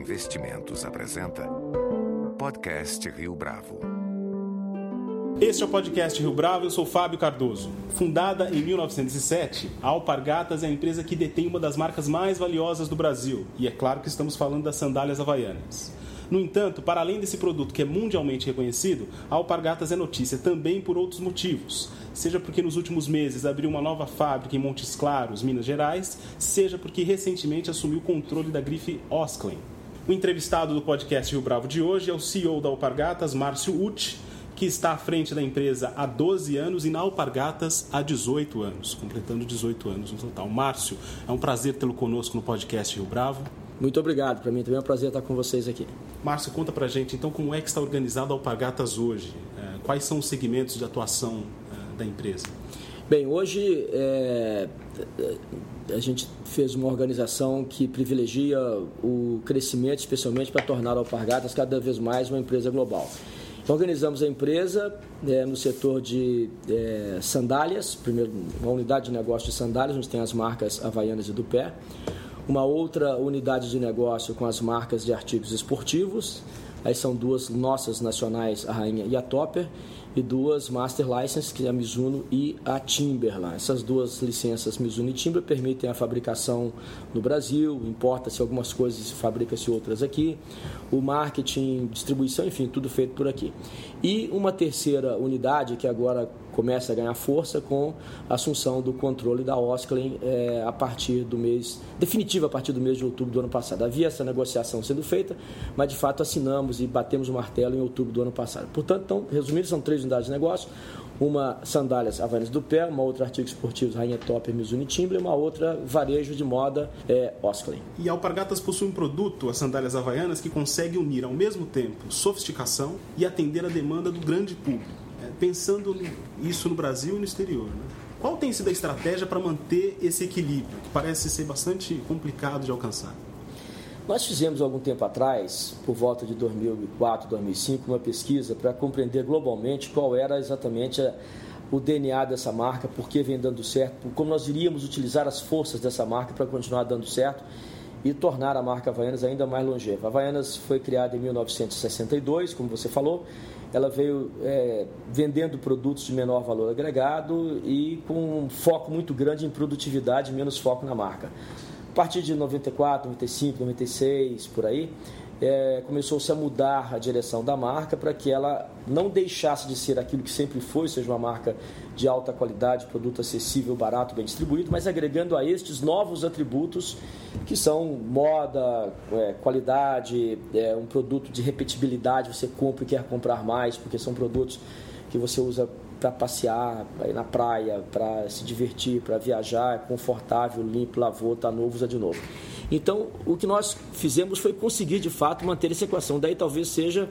Investimentos apresenta Podcast Rio Bravo. Este é o podcast Rio Bravo, eu sou Fábio Cardoso. Fundada em 1907, a Alpargatas é a empresa que detém uma das marcas mais valiosas do Brasil, e é claro que estamos falando das sandálias havaianas. No entanto, para além desse produto que é mundialmente reconhecido, a Alpargatas é notícia também por outros motivos. Seja porque nos últimos meses abriu uma nova fábrica em Montes Claros, Minas Gerais, seja porque recentemente assumiu o controle da grife Osklen. O entrevistado do podcast Rio Bravo de hoje é o CEO da Alpargatas, Márcio Uti, que está à frente da empresa há 12 anos e na Alpargatas há 18 anos, completando 18 anos no total. Márcio, é um prazer tê-lo conosco no podcast Rio Bravo. Muito obrigado, para mim também é um prazer estar com vocês aqui. Márcio, conta pra gente então como é que está organizado a Alpargatas hoje? É, quais são os segmentos de atuação é, da empresa? Bem, hoje é, a gente fez uma organização que privilegia o crescimento, especialmente para tornar a Alpargatas cada vez mais uma empresa global. Organizamos a empresa é, no setor de é, sandálias, primeiro uma unidade de negócio de sandálias, onde tem as marcas Havaianas e do pé uma outra unidade de negócio com as marcas de artigos esportivos. Aí são duas nossas nacionais, a Rainha e a Topper, e duas Master Licenses, que é a Mizuno e a Timberland. Essas duas licenças, Mizuno e Timber, permitem a fabricação no Brasil, importa-se algumas coisas e fabrica-se outras aqui, o marketing, distribuição, enfim, tudo feito por aqui. E uma terceira unidade que agora começa a ganhar força com a assunção do controle da Osklen é, a partir do mês, definitiva a partir do mês de outubro do ano passado. Havia essa negociação sendo feita, mas de fato assinamos e batemos o martelo em outubro do ano passado. Portanto, então, resumindo, são três unidades de negócio, uma sandálias Havaianas do Pé, uma outra artigo esportivo Rainha Top Mizuno e uma outra varejo de moda é, Osklen. E a Alpargatas possui um produto, as sandálias Havaianas, que consegue unir ao mesmo tempo sofisticação e atender a demanda do grande público pensando isso no Brasil e no exterior. Né? Qual tem sido a estratégia para manter esse equilíbrio, que parece ser bastante complicado de alcançar? Nós fizemos algum tempo atrás, por volta de 2004, 2005, uma pesquisa para compreender globalmente qual era exatamente a, o DNA dessa marca, por que vem dando certo, como nós iríamos utilizar as forças dessa marca para continuar dando certo e tornar a marca Havaianas ainda mais longeva. A Havaianas foi criada em 1962, como você falou, ela veio é, vendendo produtos de menor valor agregado e com um foco muito grande em produtividade, menos foco na marca. A partir de 94, 95, 96, por aí, é, começou-se a mudar a direção da marca para que ela não deixasse de ser aquilo que sempre foi, seja uma marca de alta qualidade, produto acessível, barato, bem distribuído, mas agregando a estes novos atributos que são moda, é, qualidade, é, um produto de repetibilidade, você compra e quer comprar mais, porque são produtos que você usa para passear, para ir na praia, para se divertir, para viajar, é confortável, limpo, lavou, está novo, usa de novo. Então, o que nós fizemos foi conseguir, de fato, manter essa equação. Daí talvez seja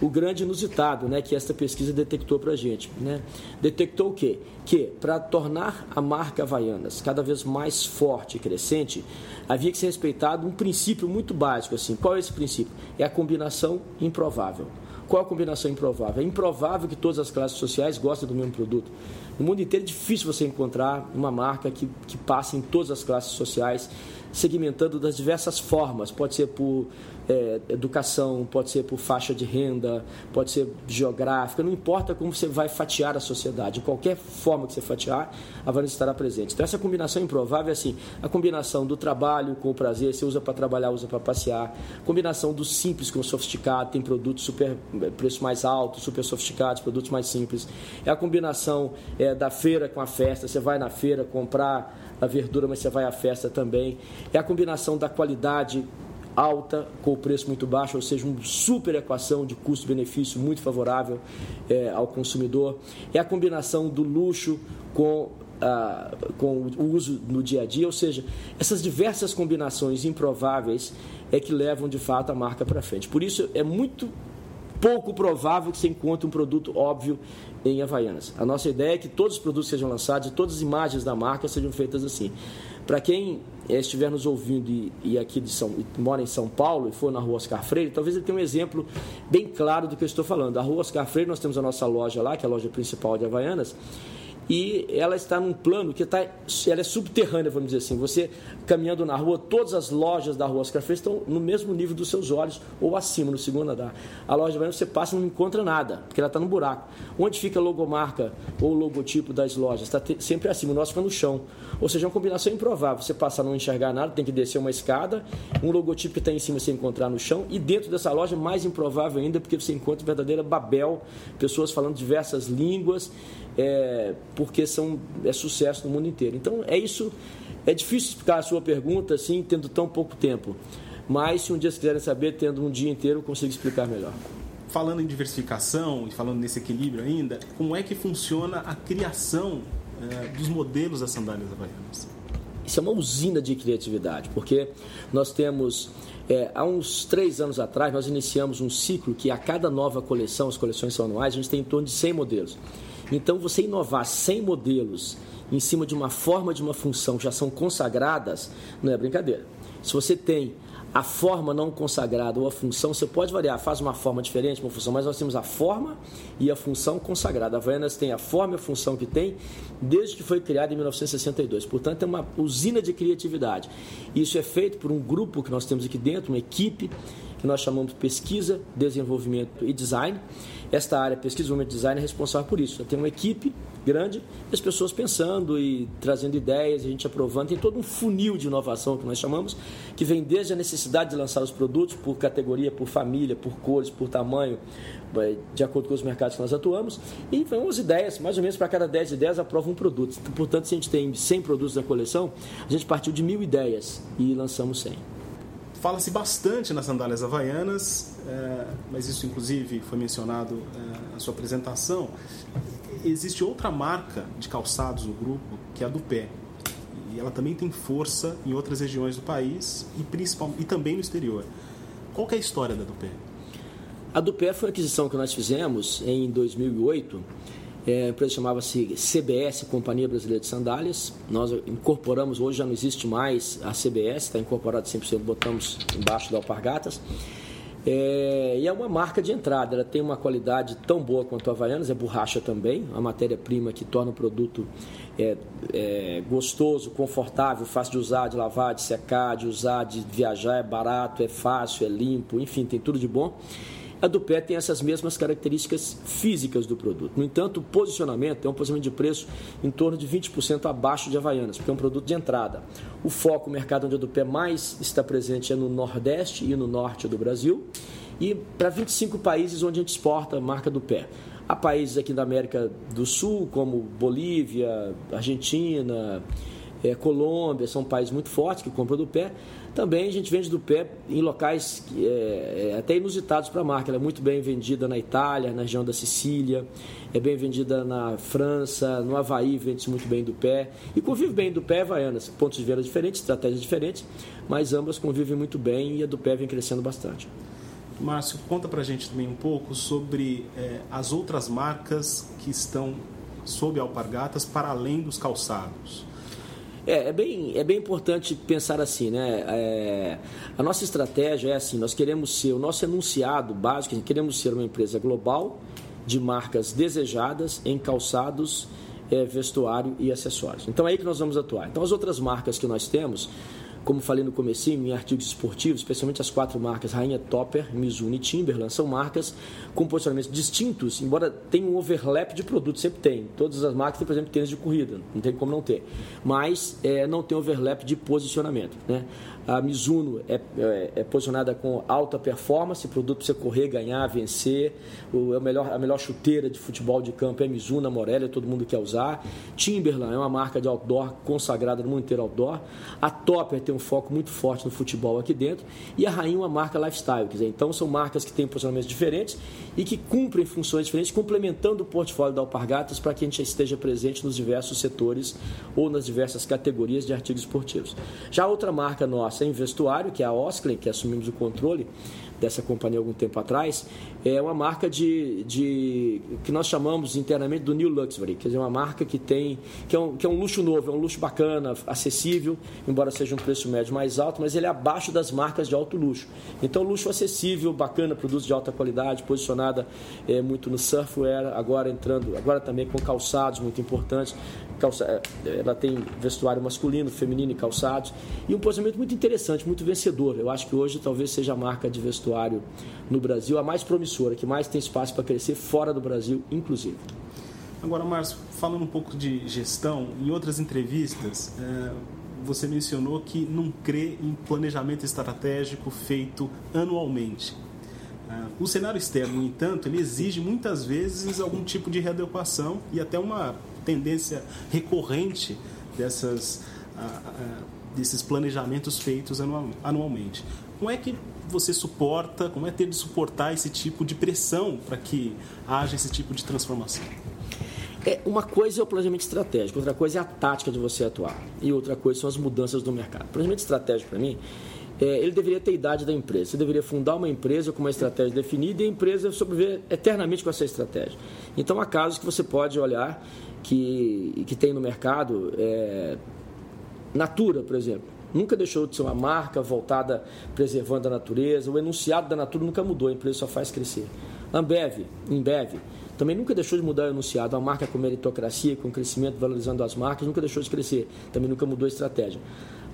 o grande inusitado né, que esta pesquisa detectou para a gente. Né? Detectou o quê? Que para tornar a marca Havaianas cada vez mais forte e crescente, havia que ser respeitado um princípio muito básico. Assim. Qual é esse princípio? É a combinação improvável. Qual a combinação improvável? É improvável que todas as classes sociais gostem do mesmo produto. No mundo inteiro é difícil você encontrar uma marca que, que passe em todas as classes sociais segmentando das diversas formas. Pode ser por é, educação, pode ser por faixa de renda, pode ser geográfica, não importa como você vai fatiar a sociedade. De qualquer forma que você fatiar, a Vanessa estará presente. Então, essa combinação improvável é assim: a combinação do trabalho com o prazer, você usa para trabalhar, usa para passear, combinação do simples com o sofisticado, tem produtos super preço mais alto, super sofisticados, produtos mais simples. É a combinação é, da feira com a festa, você vai na feira comprar a verdura, mas você vai à festa também. É a combinação da qualidade alta com o preço muito baixo, ou seja, uma super equação de custo-benefício muito favorável é, ao consumidor. É a combinação do luxo com, ah, com o uso no dia a dia, ou seja, essas diversas combinações improváveis é que levam de fato a marca para frente. Por isso é muito pouco provável que você encontre um produto óbvio em Havaianas. A nossa ideia é que todos os produtos sejam lançados e todas as imagens da marca sejam feitas assim. Para quem estiver nos ouvindo e, e aqui de São, mora em São Paulo e for na rua Oscar Freire, talvez ele tenha um exemplo bem claro do que eu estou falando. A rua Oscar Freire, nós temos a nossa loja lá, que é a loja principal de Havaianas, e ela está num plano que está, ela é subterrânea, vamos dizer assim. Você caminhando na rua, todas as lojas da rua Oscar Freire estão no mesmo nível dos seus olhos ou acima, no segundo andar. A loja você passa e não encontra nada, porque ela está no buraco. Onde fica a logomarca ou logotipo das lojas? Está sempre acima, o nosso fica no chão. Ou seja, é uma combinação improvável. Você passa a não enxergar nada, tem que descer uma escada, um logotipo que está em cima você encontrar no chão, e dentro dessa loja, mais improvável ainda, porque você encontra verdadeira Babel, pessoas falando diversas línguas, é, porque são, é sucesso no mundo inteiro. Então, é isso. É difícil explicar a sua pergunta assim, tendo tão pouco tempo. Mas, se um dia vocês quiserem saber, tendo um dia inteiro, eu consigo explicar melhor. Falando em diversificação e falando nesse equilíbrio ainda, como é que funciona a criação é, dos modelos das sandálias havaianas? Isso é uma usina de criatividade, porque nós temos é, há uns três anos atrás, nós iniciamos um ciclo que a cada nova coleção, as coleções são anuais, a gente tem em torno de 100 modelos. Então, você inovar 100 modelos em cima de uma forma de uma função que já são consagradas, não é brincadeira. Se você tem a forma não consagrada ou a função, você pode variar, faz uma forma diferente, uma função, mas nós temos a forma e a função consagrada. A Havaianas tem a forma e a função que tem desde que foi criada em 1962. Portanto, é uma usina de criatividade. Isso é feito por um grupo que nós temos aqui dentro, uma equipe que nós chamamos de pesquisa, desenvolvimento e design. Esta área, pesquisa, desenvolvimento e design, é responsável por isso. Tem uma equipe grande, as pessoas pensando e trazendo ideias, a gente aprovando. Tem todo um funil de inovação que nós chamamos, que vem desde a necessidade de lançar os produtos por categoria, por família, por cores, por tamanho, de acordo com os mercados que nós atuamos. E vão as ideias, mais ou menos para cada 10 ideias aprova um produto. Portanto, se a gente tem 100 produtos na coleção, a gente partiu de mil ideias e lançamos 100. Fala-se bastante nas sandálias havaianas, é, mas isso inclusive foi mencionado é, na sua apresentação. Existe outra marca de calçados no grupo, que é a do pé. E ela também tem força em outras regiões do país e, principal, e também no exterior. Qual é a história da do pé? A do pé foi uma aquisição que nós fizemos em 2008 é, a empresa chamava-se CBS, Companhia Brasileira de Sandálias. Nós incorporamos, hoje já não existe mais a CBS, está incorporado 100%, botamos embaixo da Alpargatas. É, e é uma marca de entrada, ela tem uma qualidade tão boa quanto a Havaianas, é borracha também, a matéria-prima que torna o produto é, é, gostoso, confortável, fácil de usar, de lavar, de secar, de usar, de viajar, é barato, é fácil, é limpo, enfim, tem tudo de bom. A do pé tem essas mesmas características físicas do produto. No entanto, o posicionamento é um posicionamento de preço em torno de 20% abaixo de Havaianas, porque é um produto de entrada. O foco, o mercado onde a do pé mais está presente é no Nordeste e no Norte do Brasil. E para 25 países onde a gente exporta a marca do pé. Há países aqui da América do Sul, como Bolívia, Argentina, é, Colômbia, são países muito fortes que compram do pé. Também a gente vende do pé em locais é, é, até inusitados para a marca. Ela é muito bem vendida na Itália, na região da Sicília, é bem vendida na França, no Havaí vende-se muito bem do pé. E convive bem do pé e Havaianas, pontos de venda diferentes, estratégias diferentes, mas ambas convivem muito bem e a do pé vem crescendo bastante. Márcio, conta para a gente também um pouco sobre é, as outras marcas que estão sob alpargatas para além dos calçados. É, é, bem, é bem importante pensar assim, né? É, a nossa estratégia é assim, nós queremos ser, o nosso enunciado básico, queremos ser uma empresa global de marcas desejadas em calçados, é, vestuário e acessórios. Então é aí que nós vamos atuar. Então as outras marcas que nós temos, como falei no começo, em artigos esportivos, especialmente as quatro marcas Rainha Topper, Mizuno e Timberland, são marcas com posicionamentos distintos, embora tenha um overlap de produtos, sempre tem. Todas as marcas têm, por exemplo, tênis de corrida, não tem como não ter. Mas é, não tem overlap de posicionamento. Né? A Mizuno é, é, é, posicionada com alta performance, produto para você correr, ganhar, vencer. O, é melhor, a melhor chuteira de futebol de campo é a Mizuno, a Morelli, todo mundo quer usar. Timberland é uma marca de outdoor consagrada no mundo inteiro outdoor. A Topper tem um foco muito forte no futebol aqui dentro. E a Rainha é uma marca lifestyle. Quer dizer, então são marcas que têm posicionamentos diferentes e que cumprem funções diferentes, complementando o portfólio da Alpargatas para que a gente esteja presente nos diversos setores ou nas diversas categorias de artigos esportivos. Já outra marca nossa, em vestuário, que é a Osklen, que assumimos o controle, dessa companhia algum tempo atrás, é uma marca de, de que nós chamamos internamente do New Luxury, quer dizer, uma marca que tem que é, um, que é um luxo novo, é um luxo bacana, acessível, embora seja um preço médio mais alto, mas ele é abaixo das marcas de alto luxo. Então, luxo acessível, bacana, produto de alta qualidade, posicionada é, muito no surfwear, agora entrando, agora também com calçados muito importantes. Calça, é, ela tem vestuário masculino, feminino e calçados. E um posicionamento muito interessante, muito vencedor. Eu acho que hoje talvez seja a marca de vestuário no Brasil a mais promissora, que mais tem espaço para crescer fora do Brasil, inclusive. Agora, Márcio, falando um pouco de gestão, em outras entrevistas, é, você mencionou que não crê em planejamento estratégico feito anualmente. É, o cenário externo, no entanto, ele exige muitas vezes algum tipo de readequação e até uma tendência recorrente dessas, desses planejamentos feitos anualmente. Como é que você suporta, como é ter de suportar esse tipo de pressão para que haja esse tipo de transformação? É, uma coisa é o planejamento estratégico, outra coisa é a tática de você atuar. E outra coisa são as mudanças do mercado. O planejamento estratégico, para mim, é, ele deveria ter a idade da empresa. Você deveria fundar uma empresa com uma estratégia definida e a empresa sobreviver eternamente com essa estratégia. Então, há casos que você pode olhar que, que tem no mercado, é, Natura, por exemplo. Nunca deixou de ser uma marca voltada preservando a natureza. O enunciado da Natura nunca mudou, a empresa só faz crescer. Ambev, Embev, também nunca deixou de mudar o enunciado. A marca com meritocracia, com crescimento, valorizando as marcas, nunca deixou de crescer. Também nunca mudou a estratégia.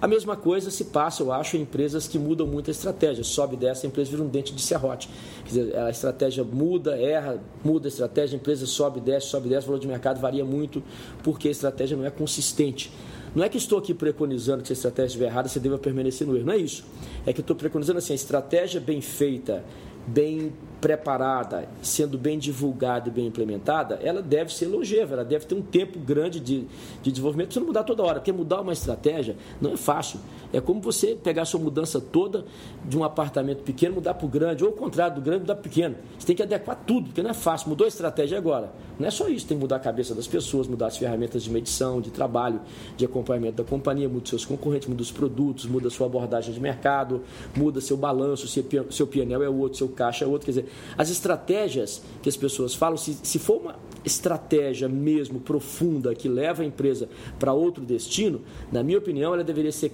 A mesma coisa se passa, eu acho, em empresas que mudam muito a estratégia. Sobe dessa, a empresa vira um dente de serrote. Quer dizer, a estratégia muda, erra, muda a estratégia, a empresa sobe, desce, sobe, desce, o valor de mercado varia muito porque a estratégia não é consistente. Não é que estou aqui preconizando que se a estratégia estiver errada, você deva permanecer no erro. Não é isso. É que estou preconizando assim, a estratégia bem feita, bem preparada, sendo bem divulgada e bem implementada, ela deve ser longeva, ela deve ter um tempo grande de, de desenvolvimento. Você não mudar toda hora, porque mudar uma estratégia não é fácil. É como você pegar sua mudança toda de um apartamento pequeno, mudar para o grande, ou o contrário, do grande mudar para o pequeno. Você tem que adequar tudo, porque não é fácil. Mudou a estratégia agora. Não é só isso, tem que mudar a cabeça das pessoas, mudar as ferramentas de medição, de trabalho, de acompanhamento da companhia, muda seus concorrentes, muda os produtos, muda sua abordagem de mercado, muda seu balanço, seu PNL é outro, seu caixa é outro. Quer dizer, as estratégias que as pessoas falam, se, se for uma estratégia mesmo profunda que leva a empresa para outro destino, na minha opinião, ela deveria ser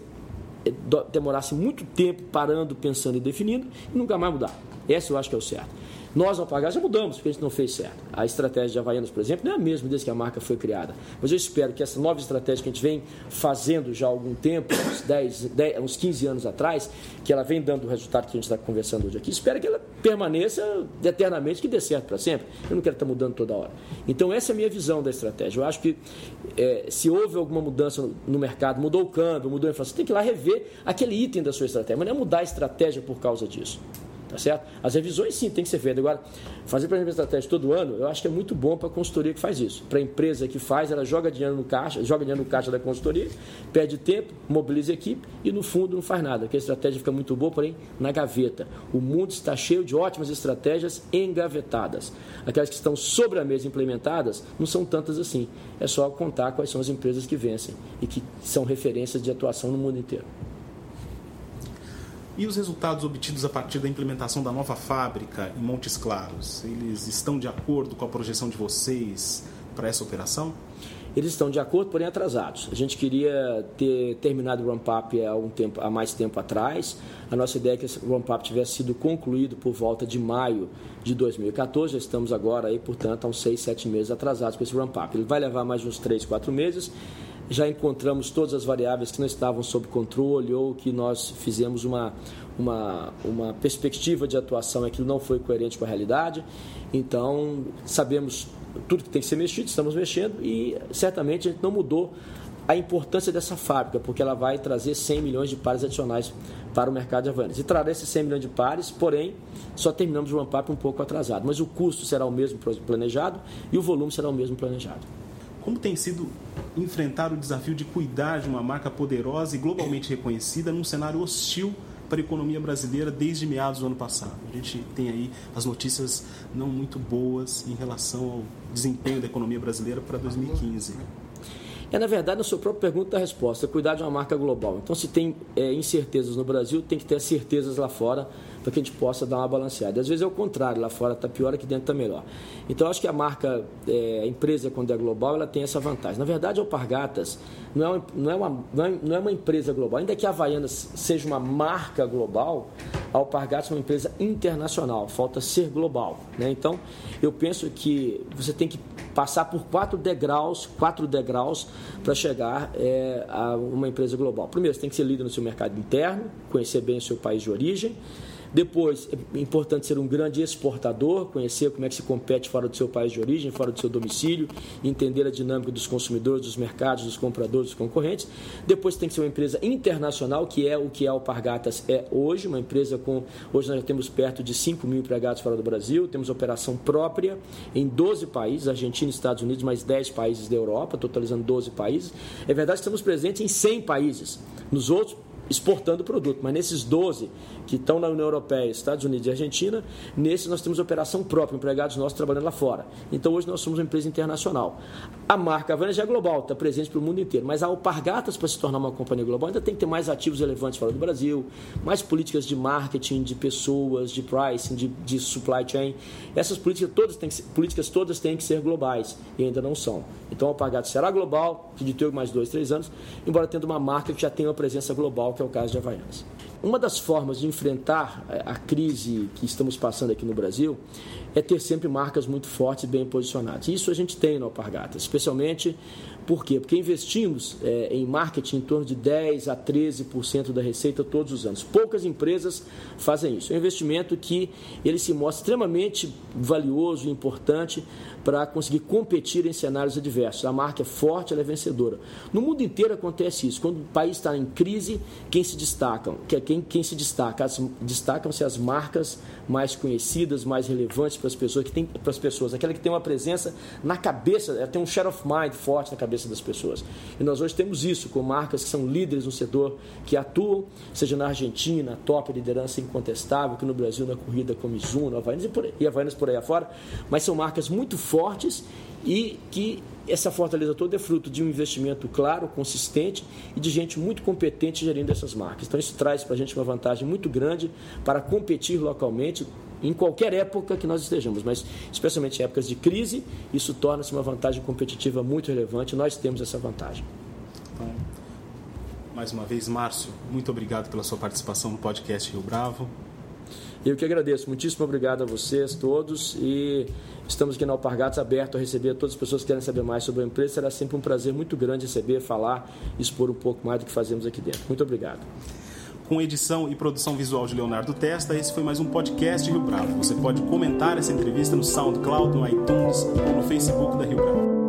eh, demorasse muito tempo parando, pensando e definindo e nunca mais mudar. Esse eu acho que é o certo. Nós, ao pagar, já mudamos, porque a gente não fez certo. A estratégia de Havaianas, por exemplo, não é a mesma desde que a marca foi criada. Mas eu espero que essa nova estratégia que a gente vem fazendo já há algum tempo, uns, 10, 10, uns 15 anos atrás, que ela vem dando o resultado que a gente está conversando hoje aqui, espero que ela permaneça eternamente, que dê certo para sempre. Eu não quero estar mudando toda hora. Então, essa é a minha visão da estratégia. Eu acho que é, se houve alguma mudança no, no mercado, mudou o câmbio, mudou a inflação, você tem que ir lá rever aquele item da sua estratégia, mas não é mudar a estratégia por causa disso. Tá certo? As revisões sim tem que ser feitas. Agora, fazer planejamento estratégico todo ano, eu acho que é muito bom para a consultoria que faz isso. Para a empresa que faz, ela joga dinheiro no caixa, joga dinheiro no caixa da consultoria, perde tempo, mobiliza a equipe e no fundo não faz nada. Porque a estratégia fica muito boa, porém, na gaveta. O mundo está cheio de ótimas estratégias engavetadas. Aquelas que estão sobre a mesa implementadas não são tantas assim. É só contar quais são as empresas que vencem e que são referências de atuação no mundo inteiro. E os resultados obtidos a partir da implementação da nova fábrica em Montes Claros, eles estão de acordo com a projeção de vocês para essa operação? Eles estão de acordo, porém atrasados. A gente queria ter terminado o ramp-up há, um tempo, há mais tempo atrás. A nossa ideia é que esse ramp-up tivesse sido concluído por volta de maio de 2014. Já estamos agora, aí, portanto, há uns 6, 7 meses atrasados com esse ramp-up. Ele vai levar mais uns 3, 4 meses já encontramos todas as variáveis que não estavam sob controle ou que nós fizemos uma, uma, uma perspectiva de atuação e aquilo não foi coerente com a realidade. Então, sabemos tudo que tem que ser mexido, estamos mexendo e certamente a gente não mudou a importância dessa fábrica, porque ela vai trazer 100 milhões de pares adicionais para o mercado de Havaianas. E trará esses 100 milhões de pares, porém, só terminamos o ramp-up um pouco atrasado. Mas o custo será o mesmo planejado e o volume será o mesmo planejado. Como tem sido enfrentar o desafio de cuidar de uma marca poderosa e globalmente reconhecida num cenário hostil para a economia brasileira desde meados do ano passado? A gente tem aí as notícias não muito boas em relação ao desempenho da economia brasileira para 2015. É, na verdade, na sua própria pergunta, a resposta cuidar de uma marca global. Então, se tem é, incertezas no Brasil, tem que ter certezas lá fora para que a gente possa dar uma balanceada. Às vezes é o contrário, lá fora está pior, aqui dentro está melhor. Então, acho que a marca, é, a empresa, quando é global, ela tem essa vantagem. Na verdade, a Alpargatas não é, uma, não, é uma, não, é, não é uma empresa global. Ainda que a Havaianas seja uma marca global, a Alpargatas é uma empresa internacional, falta ser global. Né? Então, eu penso que você tem que passar por quatro degraus, quatro degraus para chegar é, a uma empresa global. Primeiro, você tem que ser líder no seu mercado interno, conhecer bem o seu país de origem. Depois, é importante ser um grande exportador, conhecer como é que se compete fora do seu país de origem, fora do seu domicílio, entender a dinâmica dos consumidores, dos mercados, dos compradores, dos concorrentes. Depois tem que ser uma empresa internacional, que é o que a Alpargatas é hoje, uma empresa com. Hoje nós já temos perto de 5 mil empregados fora do Brasil, temos operação própria em 12 países, Argentina, Estados Unidos, mais 10 países da Europa, totalizando 12 países. É verdade que estamos presentes em 100 países. Nos outros, exportando produto. Mas nesses 12 que estão na União Europeia, Estados Unidos e Argentina, nesses nós temos operação própria, empregados nossos trabalhando lá fora. Então hoje nós somos uma empresa internacional. A marca Havana já é global, está presente para o mundo inteiro. Mas a Alpargatas, para se tornar uma companhia global, ainda tem que ter mais ativos relevantes fora do Brasil, mais políticas de marketing, de pessoas, de pricing, de, de supply chain. Essas políticas todas, têm que ser, políticas todas têm que ser globais e ainda não são. Então a Alpargatas será global, de ter mais dois, três anos, embora tendo uma marca que já tenha uma presença global que é o caso de Havaianas. Uma das formas de enfrentar a crise que estamos passando aqui no Brasil é ter sempre marcas muito fortes e bem posicionadas. Isso a gente tem no Alpargatas, especialmente por quê? Porque investimos é, em marketing em torno de 10 a 13% da receita todos os anos. Poucas empresas fazem isso. É um investimento que ele se mostra extremamente valioso e importante para conseguir competir em cenários adversos. A marca é forte, ela é vencedora. No mundo inteiro acontece isso. Quando o país está em crise, quem se destacam? Quem, quem se destaca? Destacam-se as marcas mais conhecidas, mais relevantes para as pessoas, que tem para as pessoas, aquela que tem uma presença na cabeça, ela tem um share of mind forte na cabeça das pessoas. E nós hoje temos isso com marcas que são líderes no setor, que atuam, seja na Argentina, top liderança incontestável, que no Brasil na corrida como Mizuno, Havaianas e, por Havaianas por aí afora, mas são marcas muito fortes e que essa fortaleza toda é fruto de um investimento claro, consistente e de gente muito competente gerindo essas marcas. Então isso traz para a gente uma vantagem muito grande para competir localmente em qualquer época que nós estejamos, mas especialmente em épocas de crise, isso torna-se uma vantagem competitiva muito relevante. Nós temos essa vantagem. Então, mais uma vez, Márcio, muito obrigado pela sua participação no podcast Rio Bravo. Eu que agradeço. Muitíssimo obrigado a vocês todos e estamos aqui na Alpargatas aberto a receber todas as pessoas que querem saber mais sobre a empresa. Será sempre um prazer muito grande receber, falar, expor um pouco mais do que fazemos aqui dentro. Muito obrigado. Com edição e produção visual de Leonardo Testa, esse foi mais um podcast Rio Bravo. Você pode comentar essa entrevista no SoundCloud, no iTunes ou no Facebook da Rio Bravo.